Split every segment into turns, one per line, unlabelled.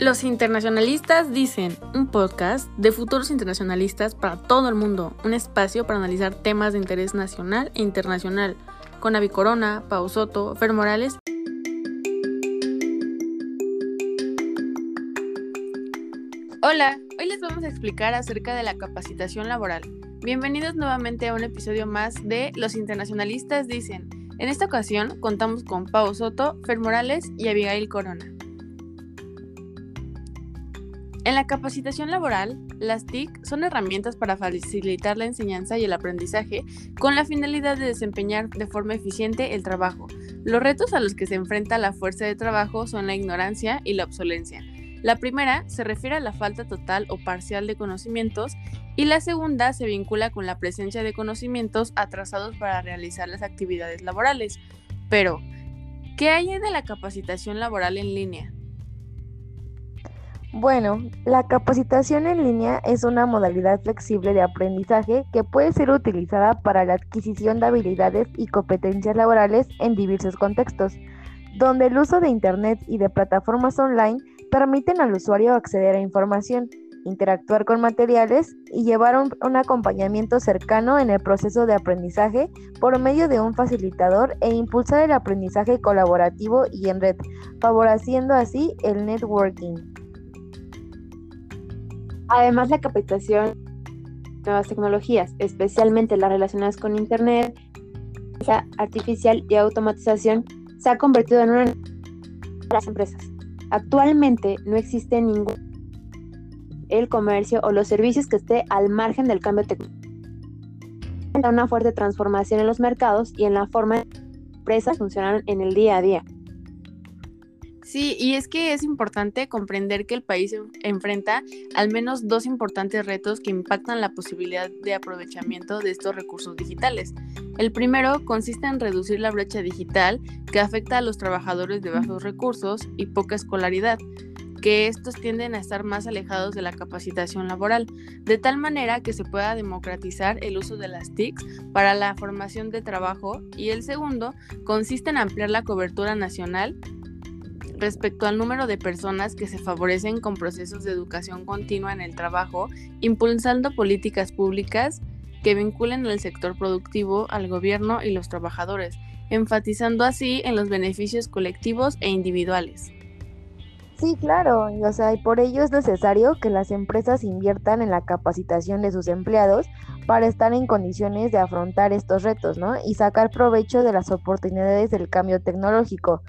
Los internacionalistas dicen, un podcast de futuros internacionalistas para todo el mundo, un espacio para analizar temas de interés nacional e internacional, con Avi Corona, Pau Soto, Fer Morales. Hola, hoy les vamos a explicar acerca de la capacitación laboral. Bienvenidos nuevamente a un episodio más de Los internacionalistas dicen. En esta ocasión contamos con Pau Soto, Fer Morales y Abigail Corona. En la capacitación laboral, las TIC son herramientas para facilitar la enseñanza y el aprendizaje con la finalidad de desempeñar de forma eficiente el trabajo. Los retos a los que se enfrenta la fuerza de trabajo son la ignorancia y la obsolencia. La primera se refiere a la falta total o parcial de conocimientos y la segunda se vincula con la presencia de conocimientos atrasados para realizar las actividades laborales. Pero, ¿qué hay de la capacitación laboral en línea?
Bueno, la capacitación en línea es una modalidad flexible de aprendizaje que puede ser utilizada para la adquisición de habilidades y competencias laborales en diversos contextos, donde el uso de Internet y de plataformas online permiten al usuario acceder a información, interactuar con materiales y llevar un, acompañamiento cercano en el proceso de aprendizaje por medio de un facilitador e impulsar el aprendizaje colaborativo y en red, favoreciendo así el networking.
Además, la capacitación de nuevas tecnologías, especialmente las relacionadas con Internet, artificial y automatización, se ha convertido en una de las empresas. Actualmente no existe ningún el comercio o los servicios que esté al margen del cambio tecnológico. Una fuerte transformación en los mercados y en la forma en que las empresas funcionan en el día a día.
Sí, y es que es importante comprender que el país enfrenta al menos dos importantes retos que impactan la posibilidad de aprovechamiento de estos recursos digitales. El primero consiste en reducir la brecha digital que afecta a los trabajadores de bajos recursos y poca escolaridad, que estos tienden a estar más alejados de la capacitación laboral, de tal manera que se pueda democratizar el uso de las TICs para la formación de trabajo y el segundo consiste en ampliar la cobertura nacional respecto al número de personas que se favorecen con procesos de educación continua en el trabajo, impulsando políticas públicas que vinculen al sector productivo, al gobierno y los trabajadores, enfatizando así en los beneficios colectivos e individuales.
Sí, claro, o sea, y por ello es necesario que las empresas inviertan en la capacitación de sus empleados para estar en condiciones de afrontar estos retos, ¿no? Y sacar provecho de las oportunidades del cambio tecnológico,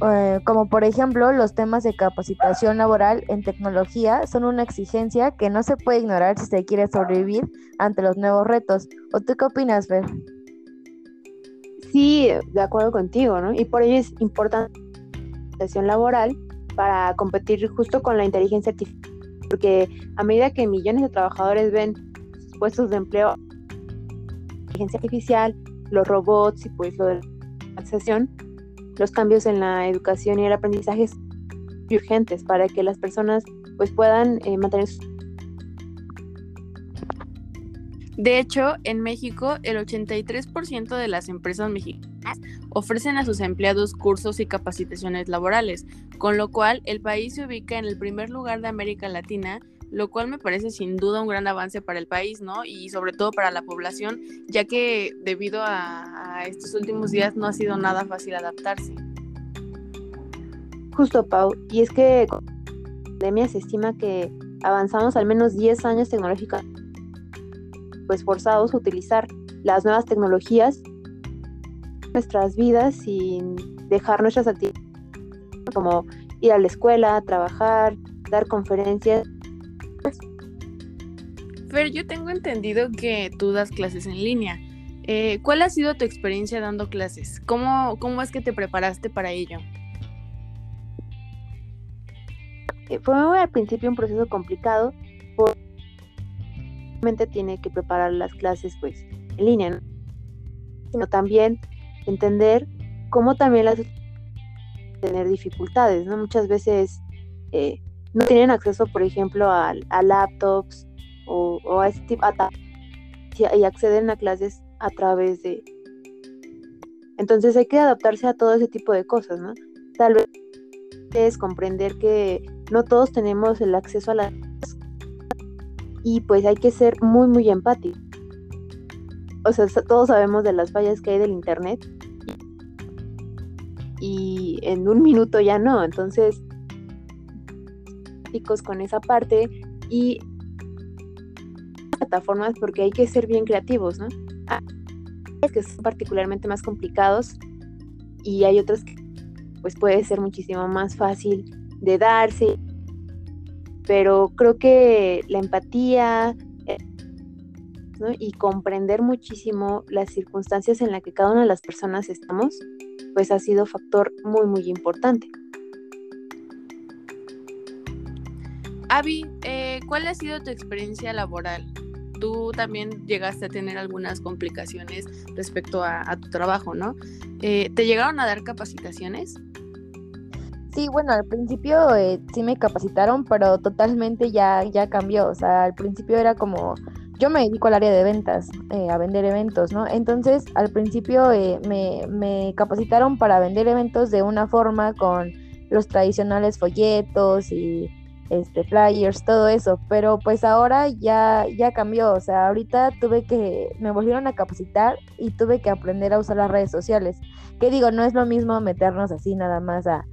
eh, como por ejemplo los temas de capacitación laboral en tecnología son una exigencia que no se puede ignorar si se quiere sobrevivir ante los nuevos retos. ¿O tú qué opinas, Fer?
Sí, de acuerdo contigo, ¿no? Y por ello es importante la capacitación laboral para competir justo con la inteligencia artificial, porque a medida que millones de trabajadores ven sus puestos de empleo, la inteligencia artificial, los robots y pues lo de la automatización, los cambios en la educación y el aprendizaje son urgentes para que las personas pues puedan eh, mantener
De hecho, en México, el 83% de las empresas mexicanas ofrecen a sus empleados cursos y capacitaciones laborales, con lo cual el país se ubica en el primer lugar de América Latina lo cual me parece sin duda un gran avance para el país, ¿no? Y sobre todo para la población, ya que debido a, estos últimos días no ha sido nada fácil adaptarse.
Justo, Pau, y es que con la pandemia se estima que avanzamos al menos 10 años tecnológicos, pues forzados a utilizar las nuevas tecnologías en nuestras vidas sin dejar nuestras actividades como ir a la escuela, trabajar, dar conferencias
Fer, yo tengo entendido que tú das clases en línea. Eh, ¿Cuál ha sido tu experiencia dando clases? ¿Cómo, ¿Cómo es que te preparaste para ello?
Eh, fue al principio un proceso complicado, porque tiene que preparar las clases pues en línea, ¿no? sino también entender cómo también las tener dificultades, ¿no? Muchas veces eh, no tienen acceso, por ejemplo, a, a laptops o, a este tipo y acceden a clases a través de entonces hay que adaptarse a todo ese tipo de cosas no tal vez es comprender que no todos tenemos el acceso a las y pues hay que ser muy muy empático. O sea, todos sabemos de las fallas que hay del internet y en un minuto ya no, entonces con esa parte y plataformas porque hay que ser bien creativos, ¿no? Hay que son particularmente más complicados y hay otros que pues puede ser muchísimo más fácil de darse, pero creo que la empatía y comprender muchísimo las circunstancias en las que cada una de las personas estamos, pues ha sido factor muy, muy importante.
Avi, eh, ¿cuál ha sido tu experiencia laboral? Tú también llegaste a tener algunas complicaciones respecto a, tu trabajo, ¿no? Eh, ¿Te llegaron a dar capacitaciones?
Sí, bueno, al principio eh, sí me capacitaron, pero totalmente ya, ya cambió. O sea, al principio era como, yo me dedico al área de ventas, a vender eventos, ¿no? Entonces, al principio me, me capacitaron para vender eventos de una forma con los tradicionales folletos y este, flyers, todo eso, pero pues ahora ya, ya cambió, o sea, ahorita tuve que, me volvieron a capacitar y tuve que aprender a usar las redes sociales, que digo, no es lo mismo meternos así nada más a,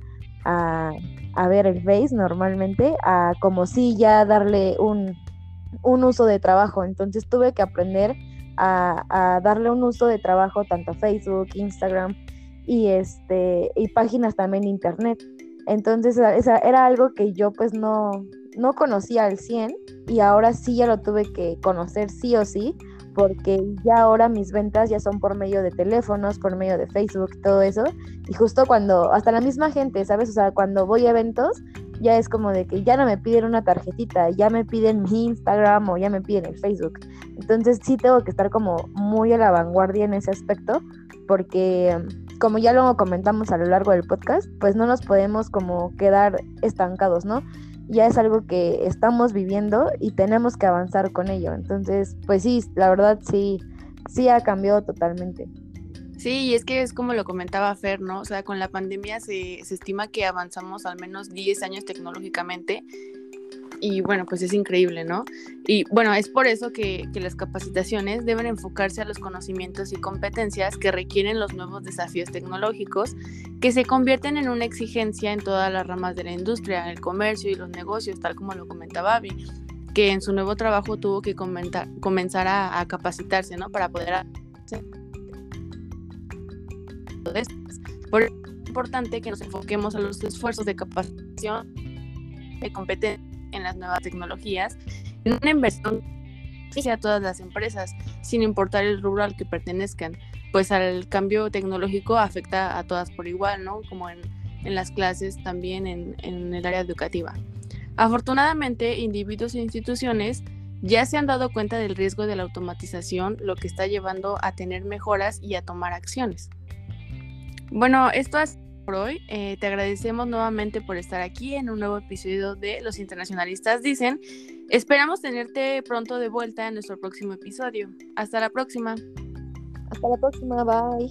a, ver el Face normalmente, a como si ya darle un, un uso de trabajo, entonces tuve que aprender a, a darle un uso de trabajo tanto a Facebook, Instagram y, este, y páginas también internet. Entonces era algo que yo pues no, no conocía al 100 y ahora sí ya lo tuve que conocer sí o sí porque ya ahora mis ventas ya son por medio de teléfonos, por medio de Facebook, todo eso. Y justo cuando, hasta la misma gente, ¿sabes? O sea, cuando voy a eventos, ya es como de que ya no me piden una tarjetita, ya me piden mi Instagram o ya me piden el Facebook. Entonces sí tengo que estar como muy a la vanguardia en ese aspecto, porque como ya lo comentamos a lo largo del podcast, pues no nos podemos como quedar estancados, ¿no? Ya es algo que estamos viviendo y tenemos que avanzar con ello. Entonces, pues sí, la verdad sí, sí ha cambiado totalmente.
Sí, y es que es como lo comentaba Fer, ¿no? O sea, con la pandemia se, se estima que avanzamos al menos 10 años tecnológicamente y bueno, pues es increíble, ¿no? Y bueno, es por eso que, las capacitaciones deben enfocarse a los conocimientos y competencias que requieren los nuevos desafíos tecnológicos que se convierten en una exigencia en todas las ramas de la industria, el comercio y los negocios, tal como lo comentaba Abby, que en su nuevo trabajo tuvo que comenzar a, a, capacitarse, ¿no? Para poder hacer por eso es importante que nos enfoquemos a los esfuerzos de capacitación de competencia en las nuevas tecnologías, en una inversión a todas las empresas, sin importar el rubro al que pertenezcan, pues al cambio tecnológico afecta a todas por igual, ¿no? Como en, en las clases, también en, en el área educativa. Afortunadamente, individuos e instituciones ya se han dado cuenta del riesgo de la automatización, lo que está llevando a tener mejoras y a tomar acciones. Bueno, esto es por hoy. Eh, te agradecemos nuevamente por estar aquí en un nuevo episodio de Los Internacionalistas Dicen. Esperamos tenerte pronto de vuelta en nuestro próximo episodio. Hasta la próxima.
Hasta la próxima, bye.